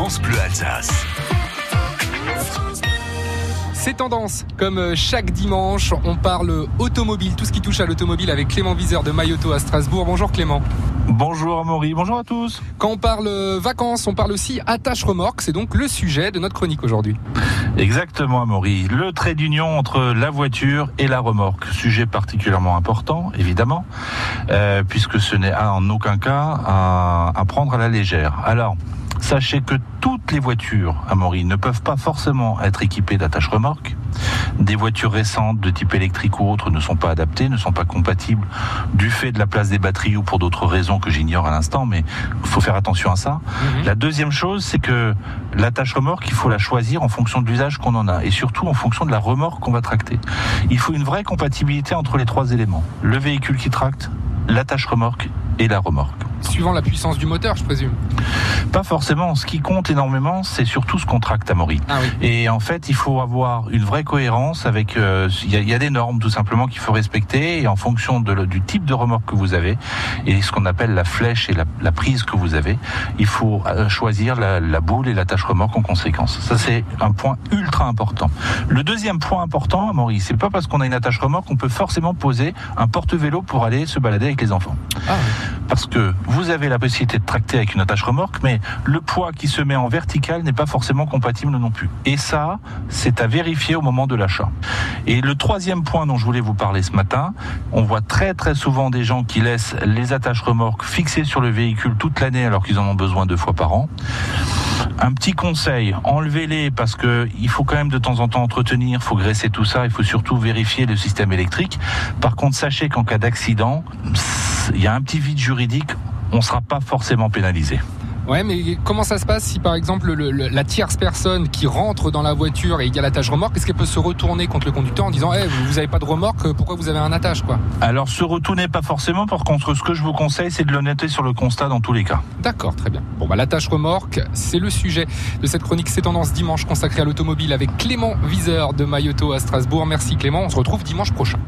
France Bleu Alsace. C'est tendance, comme euh, chaque dimanche, on parle automobile, tout ce qui touche à l'automobile avec Clément Viseur de Mayoto à Strasbourg. Bonjour Clément. Bonjour Amaury, bonjour à tous. Quand on parle euh, vacances, on parle aussi attache remorque, c'est donc le sujet de notre chronique aujourd'hui. Exactement Amaury, le trait d'union entre la voiture et la remorque, sujet particulièrement important évidemment, euh, puisque ce n'est en aucun cas à, à prendre à la légère. Alors, Sachez que toutes les voitures à Maury ne peuvent pas forcément être équipées d'attache remorque. Des voitures récentes de type électrique ou autre ne sont pas adaptées, ne sont pas compatibles du fait de la place des batteries ou pour d'autres raisons que j'ignore à l'instant, mais il faut faire attention à ça. Mhm. La deuxième chose, c'est que l'attache remorque, il faut la choisir en fonction de l'usage qu'on en a et surtout en fonction de la remorque qu'on va tracter. Il faut une vraie compatibilité entre les trois éléments. Le véhicule qui tracte, l'attache remorque et la remorque. Suivant la puissance du moteur, je présume. Pas forcément. Ce qui compte énormément, c'est surtout ce qu'on tracte à Maury. Ah et en fait, il faut avoir une vraie cohérence avec. Euh, il y, a des normes tout simplement qu'il faut respecter et en fonction de, du type de remorque que vous avez et ce qu'on appelle la flèche et la, prise que vous avez, il faut euh, choisir la, la boule et l'attache remorque en conséquence. Ça, c'est un point ultra important. Le deuxième point important, Maury, c'est pas parce qu'on a une attache remorque qu'on peut forcément poser un porte-vélo pour aller se balader avec les enfants. Ah parce que vous avez la possibilité de tracter avec une attache remorque, mais le poids qui se met en vertical n'est pas forcément compatible non plus. Et ça, c'est à vérifier au moment de l'achat. Et le troisième point dont je voulais vous parler ce matin, on voit très très souvent des gens qui laissent les attaches remorques fixées sur le véhicule toute l'année alors qu'ils en ont besoin deux fois par an. Un petit conseil, enlevez-les parce que il faut quand même de temps en temps entretenir, faut graisser tout ça, il faut surtout vérifier le système électrique. Par contre, sachez qu'en cas d'accident, il y a un petit vide juridique, on ne sera pas forcément pénalisé. Ouais, mais comment ça se passe si par exemple la tierce personne qui rentre dans la voiture et il y a l'attache remorque, est-ce qu'elle peut se retourner contre le conducteur en disant hey, vous n'avez pas de remorque, pourquoi vous avez un attache quoi? Alors se retourner pas forcément, par contre ce que je vous conseille c'est de noter sur le constat dans tous les cas. D'accord, très bien. Bon bah l'attache remorque, c'est le sujet de cette chronique C'est tendance dimanche consacrée à l'automobile avec Clément Viseur de Mayoto à Strasbourg. Merci Clément, on se retrouve dimanche prochain.